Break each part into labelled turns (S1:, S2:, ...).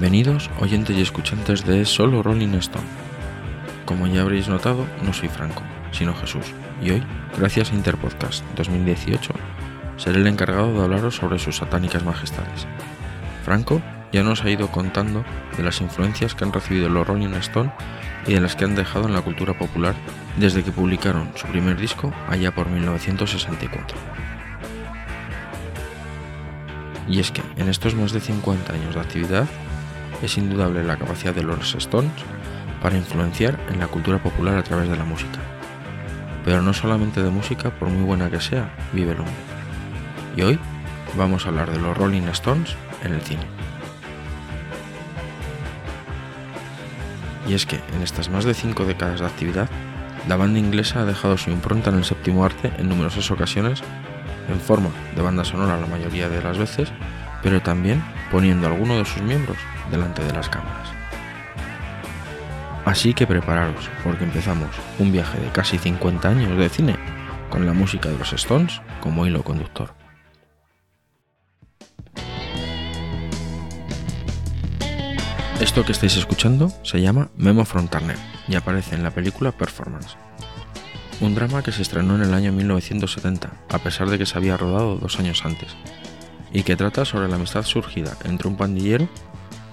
S1: Bienvenidos oyentes y escuchantes de Solo Rolling Stone. Como ya habréis notado, no soy Franco, sino Jesús, y hoy, gracias a Interpodcast 2018, seré el encargado de hablaros sobre sus satánicas majestades. Franco ya nos ha ido contando de las influencias que han recibido los Rolling Stone y de las que han dejado en la cultura popular desde que publicaron su primer disco allá por 1964. Y es que en estos más de 50 años de actividad es indudable la capacidad de los Stones para influenciar en la cultura popular a través de la música. Pero no solamente de música, por muy buena que sea, vive el hombre. Y hoy vamos a hablar de los Rolling Stones en el cine. Y es que en estas más de cinco décadas de actividad, la banda inglesa ha dejado su impronta en el séptimo arte en numerosas ocasiones, en forma de banda sonora la mayoría de las veces, pero también poniendo a alguno de sus miembros delante de las cámaras. Así que prepararos, porque empezamos un viaje de casi 50 años de cine con la música de los Stones como hilo conductor. Esto que estáis escuchando se llama Memo from Turner y aparece en la película Performance. Un drama que se estrenó en el año 1970, a pesar de que se había rodado dos años antes, y que trata sobre la amistad surgida entre un pandillero,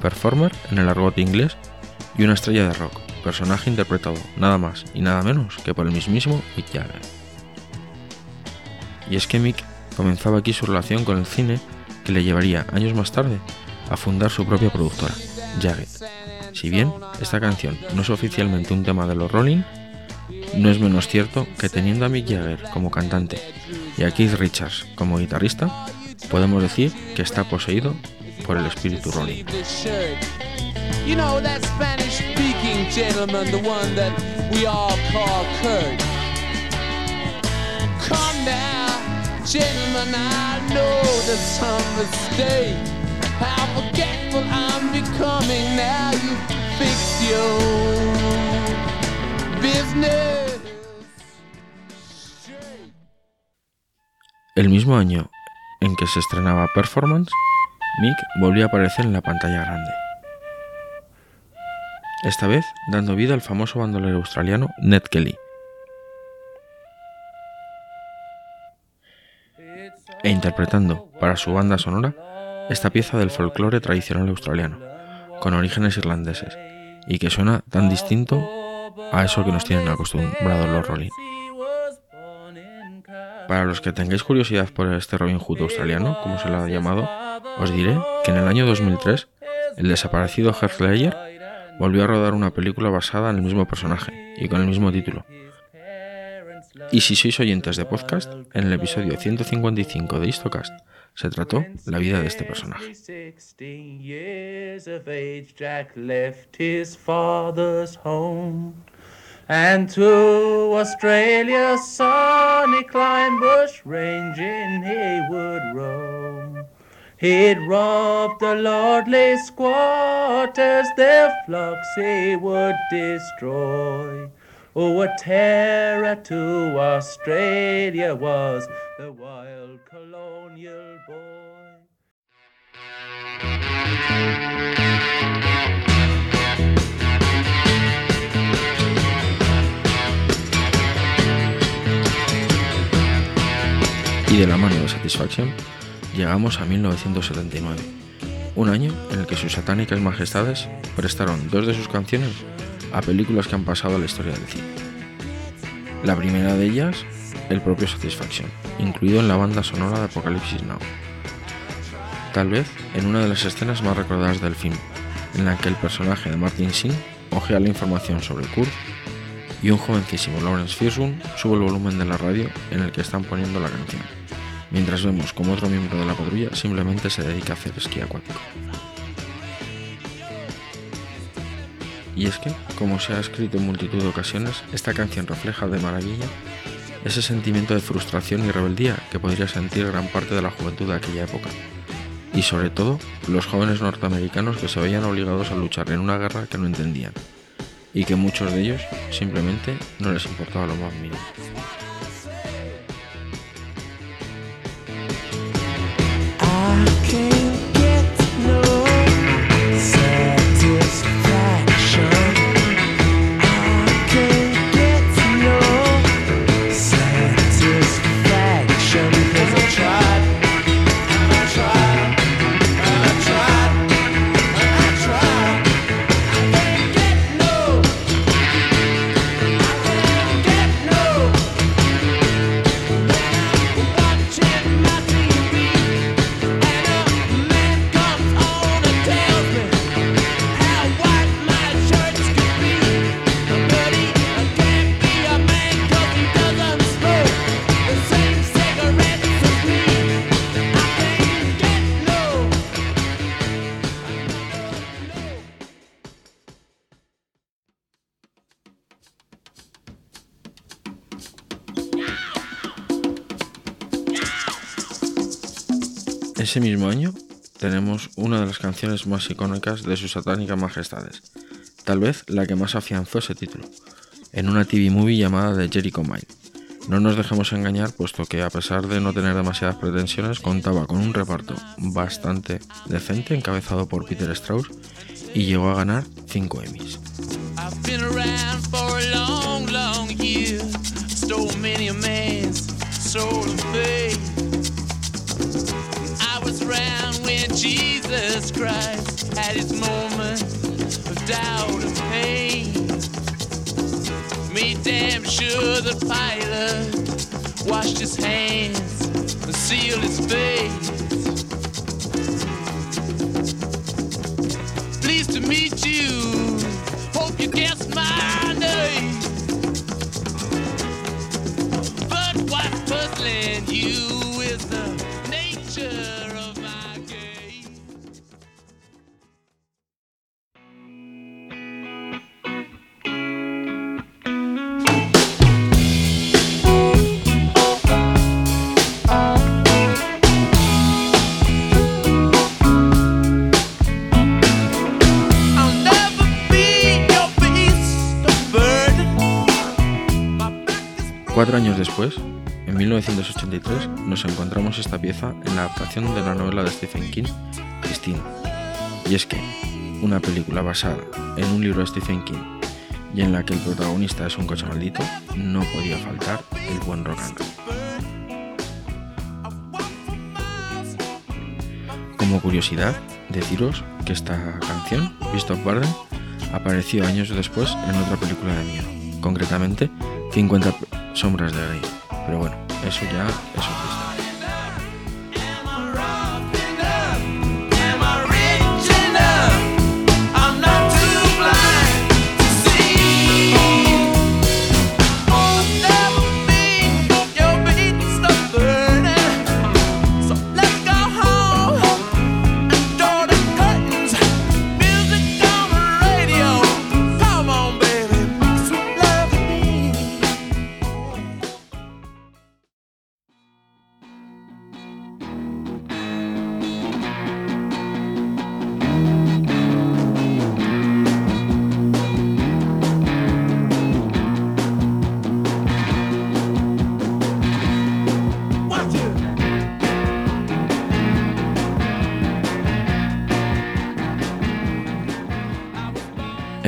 S1: performer en el argot inglés, y una estrella de rock, personaje interpretado nada más y nada menos que por el mismísimo Mick Jagger. Y es que Mick comenzaba aquí su relación con el cine que le llevaría años más tarde a fundar su propia productora, Jagger. Si bien esta canción no es oficialmente un tema de los Rolling, no es menos cierto que teniendo a Mick Jagger como cantante y a Keith Richards como guitarrista, podemos decir que está poseído por el espíritu Rolling.
S2: You know that Spanish speaking gentleman, the one that we all call Kurt. Come now, gentlemen, I know there's some mistake. How forgetful I'm becoming now you fix your business.
S1: El mismo año en que se estrenaba Performance, Mick volvió a aparecer en la pantalla grande. Esta vez dando vida al famoso bandolero australiano Ned Kelly. E interpretando para su banda sonora esta pieza del folclore tradicional australiano, con orígenes irlandeses, y que suena tan distinto a eso que nos tienen acostumbrados los Rolling. Para los que tengáis curiosidad por este Robin Hood australiano, como se lo ha llamado, os diré que en el año 2003 el desaparecido Heath Ledger volvió a rodar una película basada en el mismo personaje y con el mismo título. Y si sois oyentes de podcast, en el episodio 155 de Histocast se trató la vida de este personaje.
S2: And to sunny bush. He'd rob the lordly squatters, their flocks he would destroy. Oh, a terror to Australia was the wild colonial boy.
S1: Y de la mano de Satisfaction llegamos a 1979, un año en el que sus satánicas majestades prestaron dos de sus canciones a películas que han pasado a la historia del cine. La primera de ellas, el propio Satisfaction, incluido en la banda sonora de Apocalipsis Now. Tal vez en una de las escenas más recordadas del film, en la que el personaje de Martin Sheen ojea la información sobre Kurt y un jovencísimo Lawrence Fishburne sube el volumen de la radio en el que están poniendo la canción, mientras vemos como otro miembro de la patrulla simplemente se dedica a hacer esquí acuático. Y es que, como se ha escrito en multitud de ocasiones, esta canción refleja de maravilla ese sentimiento de frustración y rebeldía que podría sentir gran parte de la juventud de aquella época. Y sobre todo, los jóvenes norteamericanos que se veían obligados a luchar en una guerra que no entendían, y que muchos de ellos simplemente no les importaba lo más mínimo. Ese mismo año tenemos una de las canciones más icónicas de sus satánicas majestades, tal vez la que más afianzó ese título, en una TV movie llamada The Jericho Mile. No nos dejemos engañar, puesto que a pesar de no tener demasiadas pretensiones, contaba con un reparto bastante decente encabezado por Peter Strauss y llegó a ganar 5 Emmys.
S2: Jesus Christ had his moment of doubt and pain. Made damn sure the pilot washed his hands and sealed his face. Pleased to meet you. Hope you guessed my name. But what's puzzling you
S1: después, en 1983, nos encontramos esta pieza en la adaptación de la novela de Stephen King, Christine. Y es que, una película basada en un libro de Stephen King y en la que el protagonista es un coche maldito, no podía faltar el buen rock and roll. Como curiosidad, deciros que esta canción, Beast of apareció años después en otra película de miedo, concretamente 50 sombras de Grey. Pero bueno, eso ya es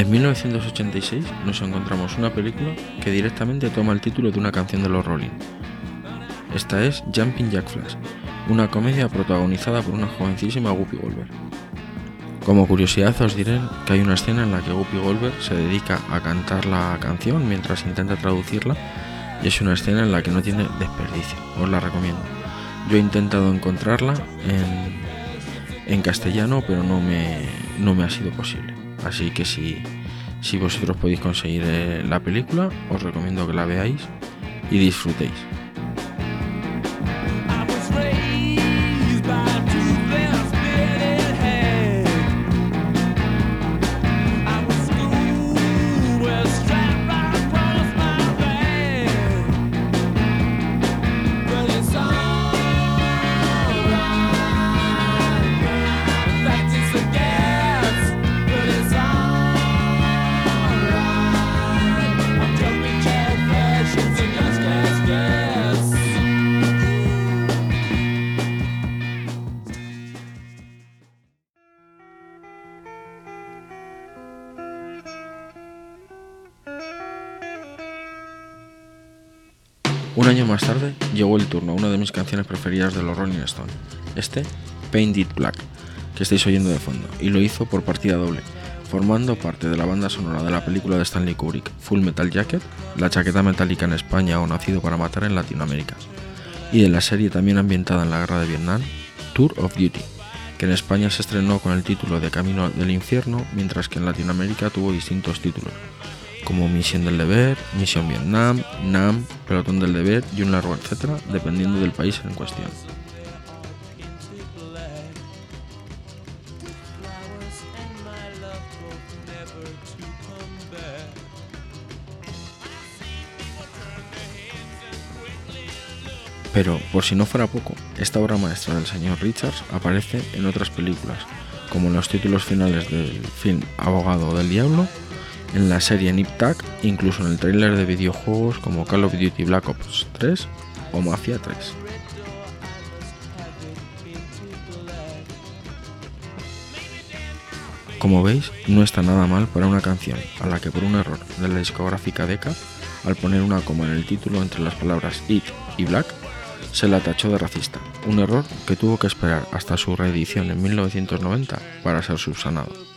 S1: En 1986 nos encontramos una película que directamente toma el título de una canción de los Rolling. Esta es Jumping Jack Flash, una comedia protagonizada por una jovencísima Whoopi Goldberg. Como curiosidad os diré que hay una escena en la que Whoopi Goldberg se dedica a cantar la canción mientras intenta traducirla y es una escena en la que no tiene desperdicio, os la recomiendo. Yo he intentado encontrarla en, en castellano pero no me, no me ha sido posible. Así que si, si vosotros podéis conseguir eh, la película, os recomiendo que la veáis y disfrutéis. Más tarde llegó el turno a una de mis canciones preferidas de los Rolling Stones, este Paint It Black, que estáis oyendo de fondo, y lo hizo por partida doble, formando parte de la banda sonora de la película de Stanley Kubrick, Full Metal Jacket, la chaqueta metálica en España o Nacido para Matar en Latinoamérica, y de la serie también ambientada en la guerra de Vietnam, Tour of Duty, que en España se estrenó con el título de Camino del Infierno, mientras que en Latinoamérica tuvo distintos títulos, como Misión del Deber, Misión Vietnam, NAM, Pelotón del Deber y un largo etcétera, dependiendo del país en cuestión. Pero, por si no fuera poco, esta obra maestra del señor Richards aparece en otras películas, como en los títulos finales del film Abogado del Diablo, en la serie Nip Tuck, incluso en el tráiler de videojuegos como Call of Duty Black Ops 3 o Mafia 3. Como veis, no está nada mal para una canción a la que por un error de la discográfica Decca, al poner una coma en el título entre las palabras It y Black, se la tachó de racista, un error que tuvo que esperar hasta su reedición en 1990 para ser subsanado.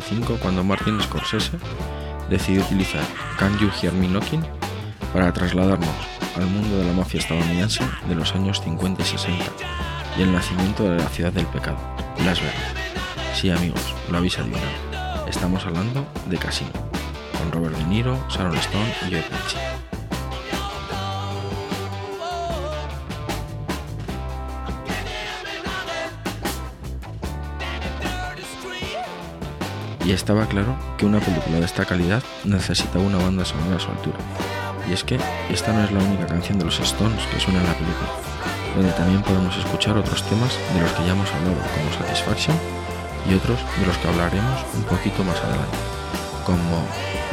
S2: 1995 cuando Martin Scorsese decidió utilizar Can You Hear Me Knocking para trasladarnos al mundo de la mafia estadounidense de los años 50 y 60 y el nacimiento de la ciudad del pecado, Las Vegas. Sí amigos, lo habéis adivinado. Estamos hablando de Casino, con Robert De Niro, Sharon Stone y Joe Pesci. Y estaba claro que una película de esta calidad necesitaba una banda sonora a su altura. Y es que esta no es la única canción de los Stones que suena en la película, donde también podemos escuchar otros temas de los que ya hemos hablado, como Satisfaction, y otros de los que hablaremos un poquito más adelante, como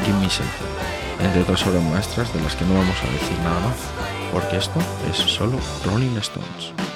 S2: Give Me Something, entre otras obras maestras de las que no vamos a decir nada más, porque esto es solo Rolling Stones.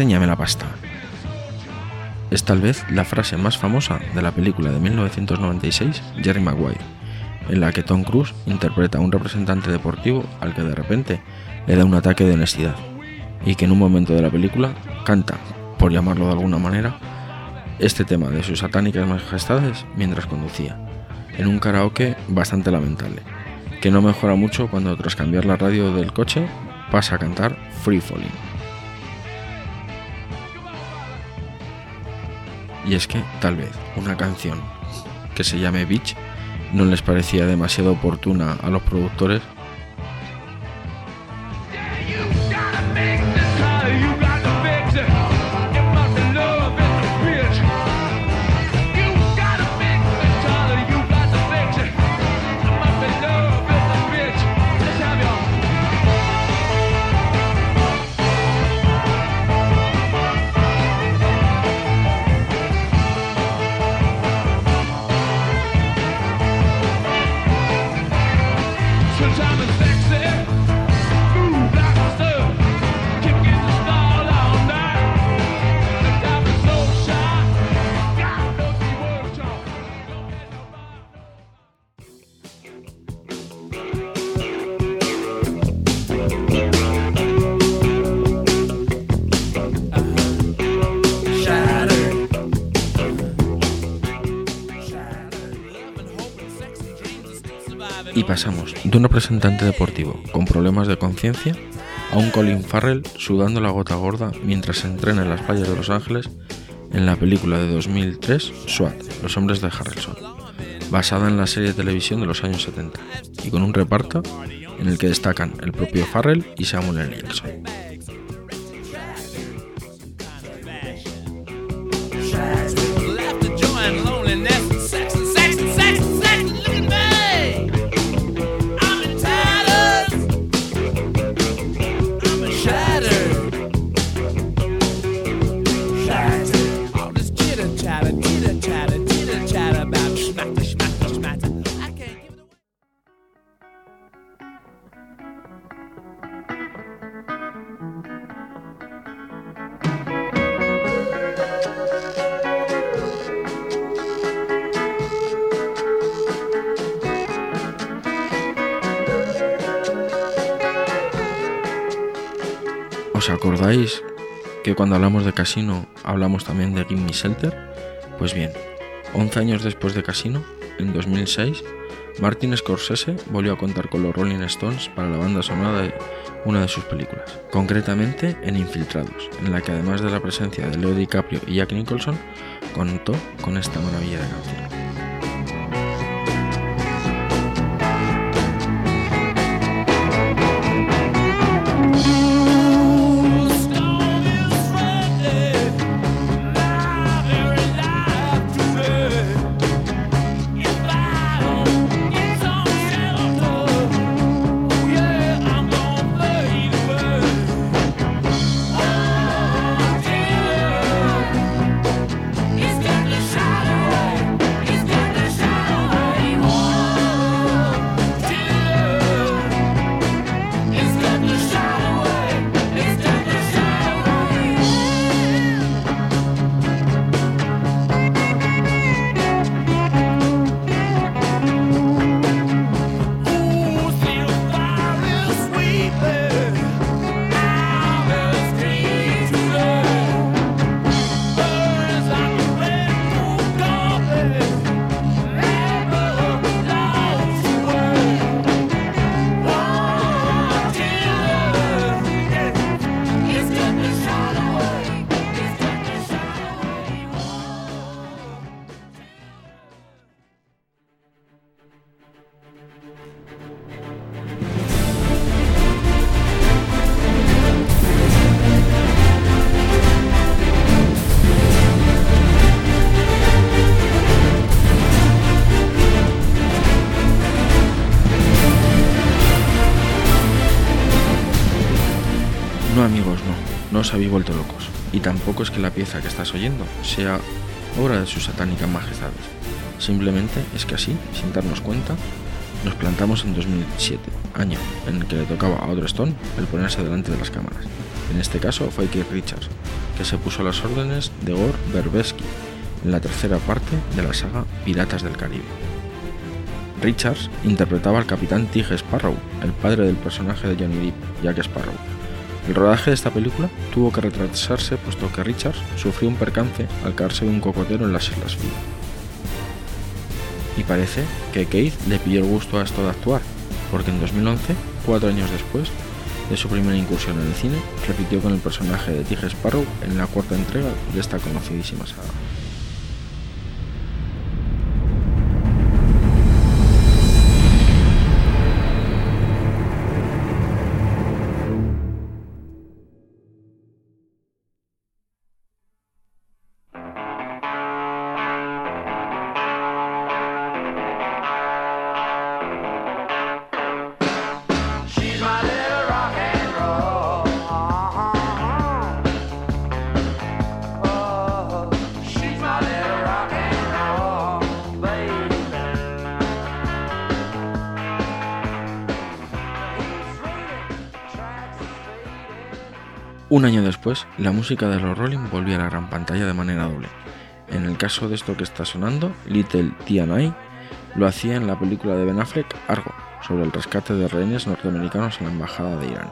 S2: Enséñame la pasta. Es tal vez la frase más famosa de la película de 1996, Jerry Maguire, en la que Tom Cruise interpreta a un representante deportivo al que de repente le da un ataque de honestidad y que en un momento de la película canta, por llamarlo de alguna manera, este tema de sus satánicas majestades mientras conducía, en un karaoke bastante lamentable, que no mejora mucho cuando tras cambiar la radio del coche pasa a cantar Free Falling. Y es que, tal vez, una canción que se llame Beach no les parecía demasiado oportuna a los productores un representante deportivo con problemas de conciencia a un Colin Farrell sudando la gota gorda mientras se entrena en las playas de Los Ángeles en la película de 2003 SWAT, Los hombres de Harrelson, basada en la serie de televisión de los años 70 y con un reparto en el que destacan el propio Farrell y Samuel L. Jackson.
S1: Cuando hablamos de Casino hablamos también de Gimme Shelter? Pues bien, 11 años después de Casino, en 2006, Martin Scorsese volvió a contar con los Rolling Stones para la banda sonora de una de sus películas, concretamente en Infiltrados, en la que además de la presencia de Leo DiCaprio y Jack Nicholson, contó con esta maravilla de canción. Es que la pieza que estás oyendo sea obra de sus satánicas majestades. Simplemente es que así, sin darnos cuenta, nos plantamos en 2007, año en el que le tocaba a otro Stone el ponerse delante de las cámaras. En este caso fue Keith Richards, que se puso a las órdenes de Gore Verbesky en la tercera parte de la saga Piratas del Caribe. Richards interpretaba al capitán Tig Sparrow, el padre del personaje de Johnny Depp, Jack Sparrow. El rodaje de esta película tuvo que retrasarse puesto que Richards sufrió un percance al caerse de un cocotero en las Islas Phi. Y parece que Keith le pilló el gusto a esto de actuar, porque en 2011, cuatro años después de su primera incursión en el cine, repitió con el personaje de Tig Sparrow en la cuarta entrega de esta conocidísima saga. Un año después, la música de los Rolling volvió a la gran pantalla de manera doble. En el caso de esto que está sonando, Little T&I lo hacía en la película de Ben Affleck Argo, sobre el rescate de rehenes norteamericanos en la embajada de Irán.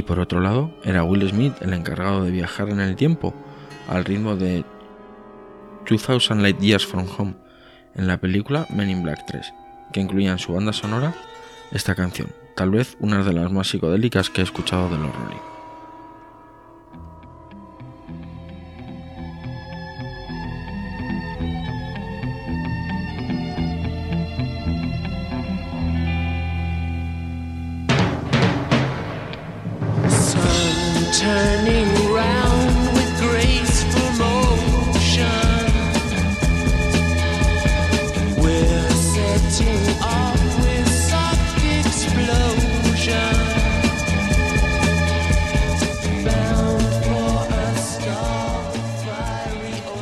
S1: Y por otro lado, era Will Smith el encargado de viajar en el tiempo al ritmo de 2000 Light Years from Home en la película Men in Black 3, que incluía en su banda sonora esta canción, tal vez una de las más psicodélicas que he escuchado de los Rolling.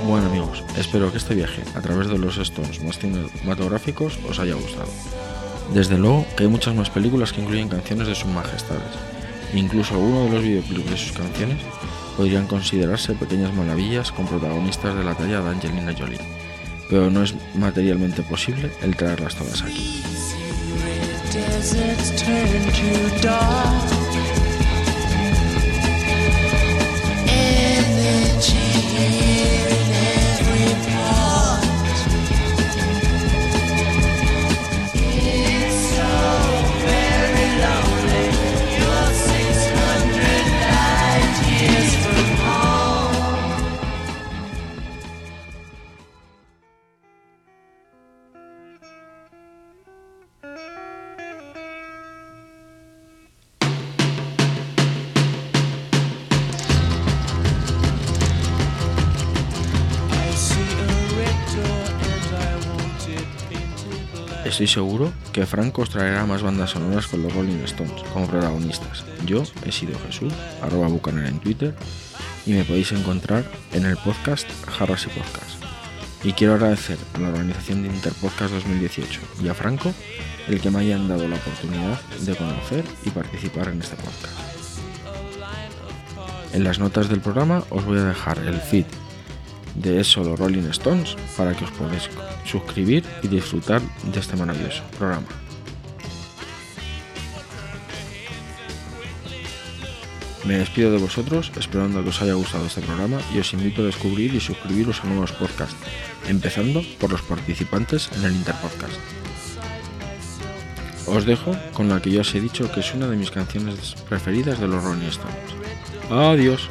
S1: Bueno amigos, espero que este viaje a través de los Stones más cinematográficos os haya gustado. Desde luego que hay muchas más películas que incluyen canciones de sus majestades. Incluso algunos de los videoclips de sus canciones podrían considerarse pequeñas maravillas con protagonistas de la talla de Angelina Jolie. Pero no es materialmente posible el traerlas todas aquí. Estoy seguro que Franco os traerá más bandas sonoras con los Rolling Stones como protagonistas. Yo he sido Jesús, arroba bucaner en Twitter, y me podéis encontrar en el podcast Jarras y Podcast. Y quiero agradecer a la organización de Interpodcast 2018 y a Franco el que me hayan dado la oportunidad de conocer y participar en este podcast. En las notas del programa os voy a dejar el feed de Es Solo Rolling Stones para que os podáis suscribir y disfrutar de este maravilloso programa. Me despido de vosotros esperando que os haya gustado este programa y os invito a descubrir y suscribiros a nuevos podcasts, empezando por los participantes en el Interpodcast. Os dejo con la que ya os he dicho que es una de mis canciones preferidas de los Rolling Stones. Adiós.